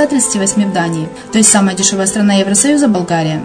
138 в Дании, то есть самая дешевая страна Евросоюза – Болгария.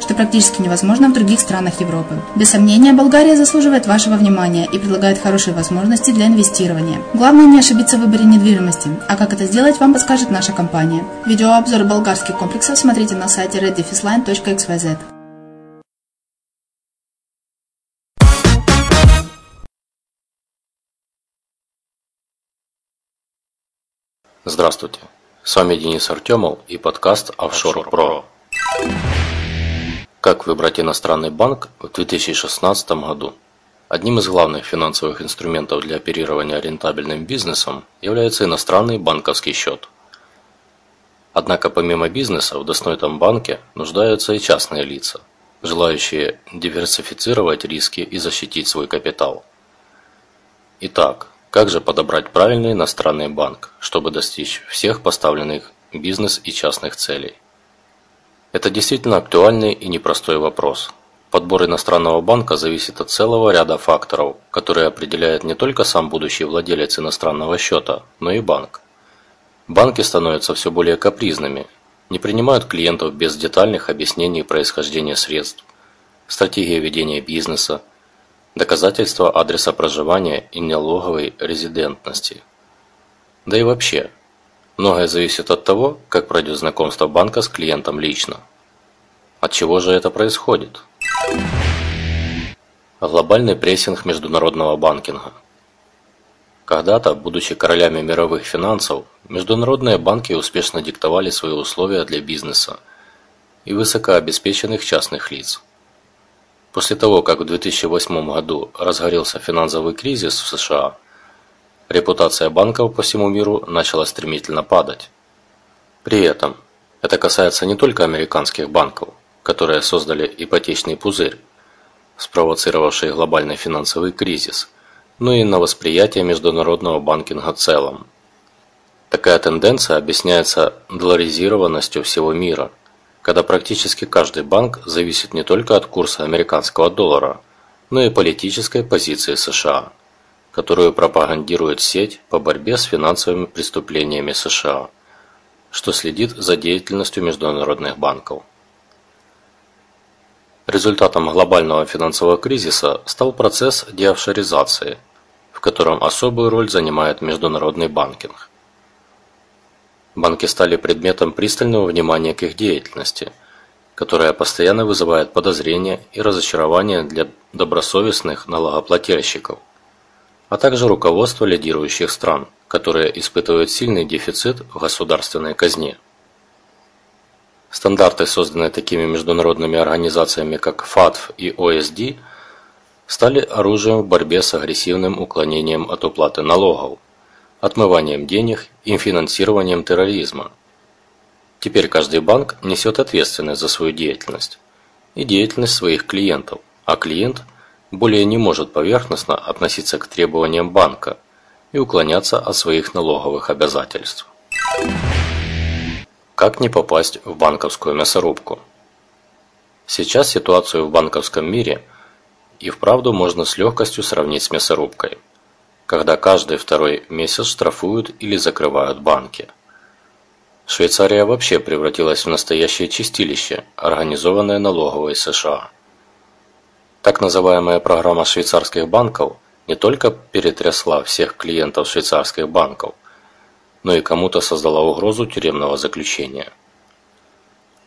что практически невозможно в других странах Европы. Без сомнения, Болгария заслуживает вашего внимания и предлагает хорошие возможности для инвестирования. Главное не ошибиться в выборе недвижимости, а как это сделать, вам подскажет наша компания. Видеообзор болгарских комплексов смотрите на сайте reddefisline.xyz. Здравствуйте. С вами Денис Артемов и подкаст Offshore Pro. Как выбрать иностранный банк в 2016 году? Одним из главных финансовых инструментов для оперирования рентабельным бизнесом является иностранный банковский счет. Однако помимо бизнеса в достойном банке нуждаются и частные лица, желающие диверсифицировать риски и защитить свой капитал. Итак, как же подобрать правильный иностранный банк, чтобы достичь всех поставленных бизнес и частных целей? Это действительно актуальный и непростой вопрос. Подбор иностранного банка зависит от целого ряда факторов, которые определяет не только сам будущий владелец иностранного счета, но и банк. Банки становятся все более капризными, не принимают клиентов без детальных объяснений происхождения средств, стратегии ведения бизнеса, доказательства адреса проживания и налоговой резидентности. Да и вообще, многое зависит от того, как пройдет знакомство банка с клиентом лично. От чего же это происходит? Глобальный прессинг международного банкинга. Когда-то, будучи королями мировых финансов, международные банки успешно диктовали свои условия для бизнеса и высокообеспеченных частных лиц. После того, как в 2008 году разгорелся финансовый кризис в США, репутация банков по всему миру начала стремительно падать. При этом это касается не только американских банков, которые создали ипотечный пузырь, спровоцировавший глобальный финансовый кризис, но и на восприятие международного банкинга в целом. Такая тенденция объясняется долларизированностью всего мира – когда практически каждый банк зависит не только от курса американского доллара, но и политической позиции США, которую пропагандирует сеть по борьбе с финансовыми преступлениями США, что следит за деятельностью международных банков. Результатом глобального финансового кризиса стал процесс деофшоризации, в котором особую роль занимает международный банкинг. Банки стали предметом пристального внимания к их деятельности, которая постоянно вызывает подозрения и разочарования для добросовестных налогоплательщиков, а также руководства лидирующих стран, которые испытывают сильный дефицит в государственной казне. Стандарты, созданные такими международными организациями, как ФАТФ и ОСД, стали оружием в борьбе с агрессивным уклонением от уплаты налогов, отмыванием денег и финансированием терроризма. Теперь каждый банк несет ответственность за свою деятельность и деятельность своих клиентов, а клиент более не может поверхностно относиться к требованиям банка и уклоняться от своих налоговых обязательств. Как не попасть в банковскую мясорубку? Сейчас ситуацию в банковском мире и вправду можно с легкостью сравнить с мясорубкой – когда каждый второй месяц штрафуют или закрывают банки. Швейцария вообще превратилась в настоящее чистилище, организованное налоговой США. Так называемая программа швейцарских банков не только перетрясла всех клиентов швейцарских банков, но и кому-то создала угрозу тюремного заключения.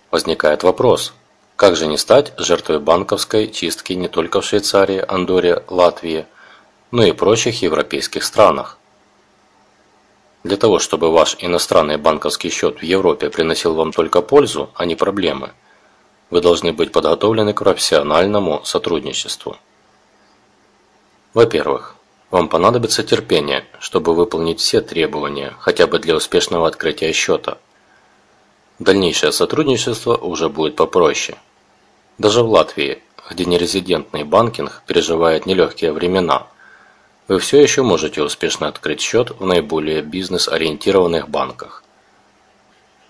Возникает вопрос, как же не стать жертвой банковской чистки не только в Швейцарии, Андоре, Латвии – но и прочих европейских странах. Для того, чтобы ваш иностранный банковский счет в Европе приносил вам только пользу, а не проблемы, вы должны быть подготовлены к профессиональному сотрудничеству. Во-первых, вам понадобится терпение, чтобы выполнить все требования, хотя бы для успешного открытия счета. Дальнейшее сотрудничество уже будет попроще. Даже в Латвии, где нерезидентный банкинг переживает нелегкие времена – вы все еще можете успешно открыть счет в наиболее бизнес-ориентированных банках.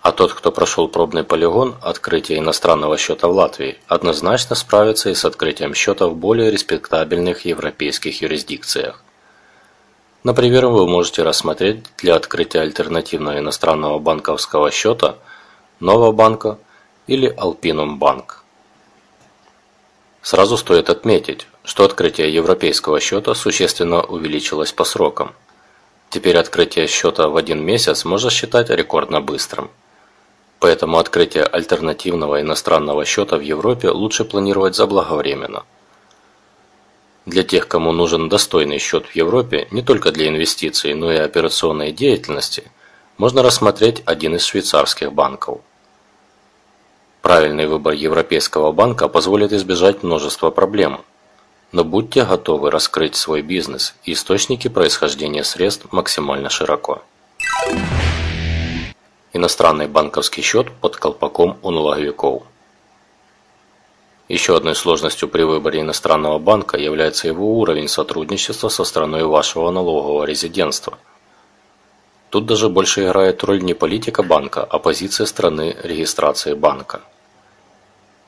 А тот, кто прошел пробный полигон открытия иностранного счета в Латвии, однозначно справится и с открытием счета в более респектабельных европейских юрисдикциях. Например, вы можете рассмотреть для открытия альтернативного иностранного банковского счета Новобанка или Alpinum Банк. Сразу стоит отметить, что открытие европейского счета существенно увеличилось по срокам. Теперь открытие счета в один месяц можно считать рекордно быстрым. Поэтому открытие альтернативного иностранного счета в Европе лучше планировать заблаговременно. Для тех, кому нужен достойный счет в Европе не только для инвестиций, но и операционной деятельности, можно рассмотреть один из швейцарских банков. Правильный выбор Европейского банка позволит избежать множества проблем – но будьте готовы раскрыть свой бизнес и источники происхождения средств максимально широко. Иностранный банковский счет под колпаком у налоговиков. Еще одной сложностью при выборе иностранного банка является его уровень сотрудничества со страной вашего налогового резидентства. Тут даже больше играет роль не политика банка, а позиция страны регистрации банка.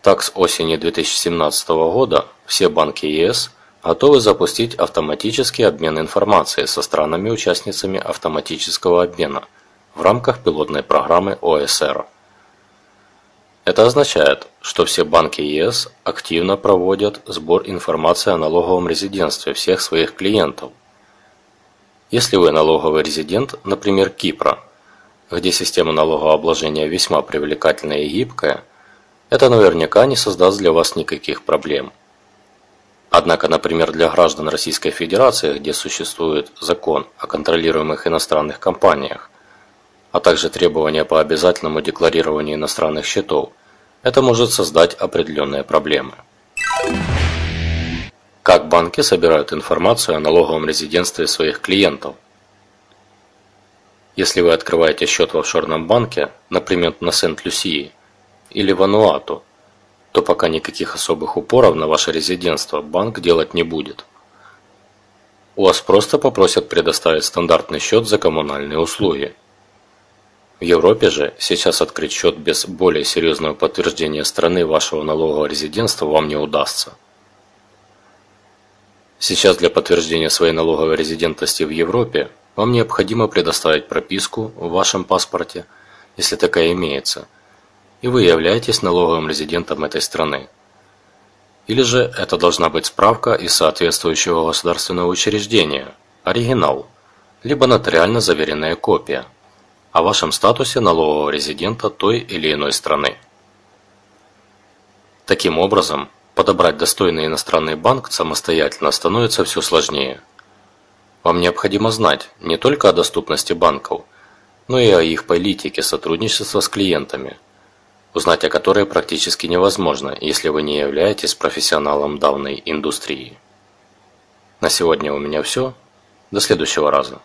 Так, с осени 2017 года все банки ЕС готовы запустить автоматический обмен информацией со странами-участницами автоматического обмена в рамках пилотной программы ОСР. Это означает, что все банки ЕС активно проводят сбор информации о налоговом резидентстве всех своих клиентов. Если вы налоговый резидент, например, Кипра, где система налогообложения весьма привлекательная и гибкая, это наверняка не создаст для вас никаких проблем. Однако, например, для граждан Российской Федерации, где существует закон о контролируемых иностранных компаниях, а также требования по обязательному декларированию иностранных счетов, это может создать определенные проблемы. Как банки собирают информацию о налоговом резидентстве своих клиентов? Если вы открываете счет в офшорном банке, например, на Сент-Люсии или Вануату, то пока никаких особых упоров на ваше резидентство банк делать не будет. У вас просто попросят предоставить стандартный счет за коммунальные услуги – в Европе же сейчас открыть счет без более серьезного подтверждения страны вашего налогового резидентства вам не удастся. Сейчас для подтверждения своей налоговой резидентности в Европе вам необходимо предоставить прописку в вашем паспорте, если такая имеется, и вы являетесь налоговым резидентом этой страны. Или же это должна быть справка из соответствующего государственного учреждения, оригинал, либо нотариально заверенная копия – о вашем статусе налогового резидента той или иной страны. Таким образом, подобрать достойный иностранный банк самостоятельно становится все сложнее. Вам необходимо знать не только о доступности банков, но и о их политике сотрудничества с клиентами, узнать о которой практически невозможно, если вы не являетесь профессионалом данной индустрии. На сегодня у меня все. До следующего раза.